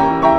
Bye.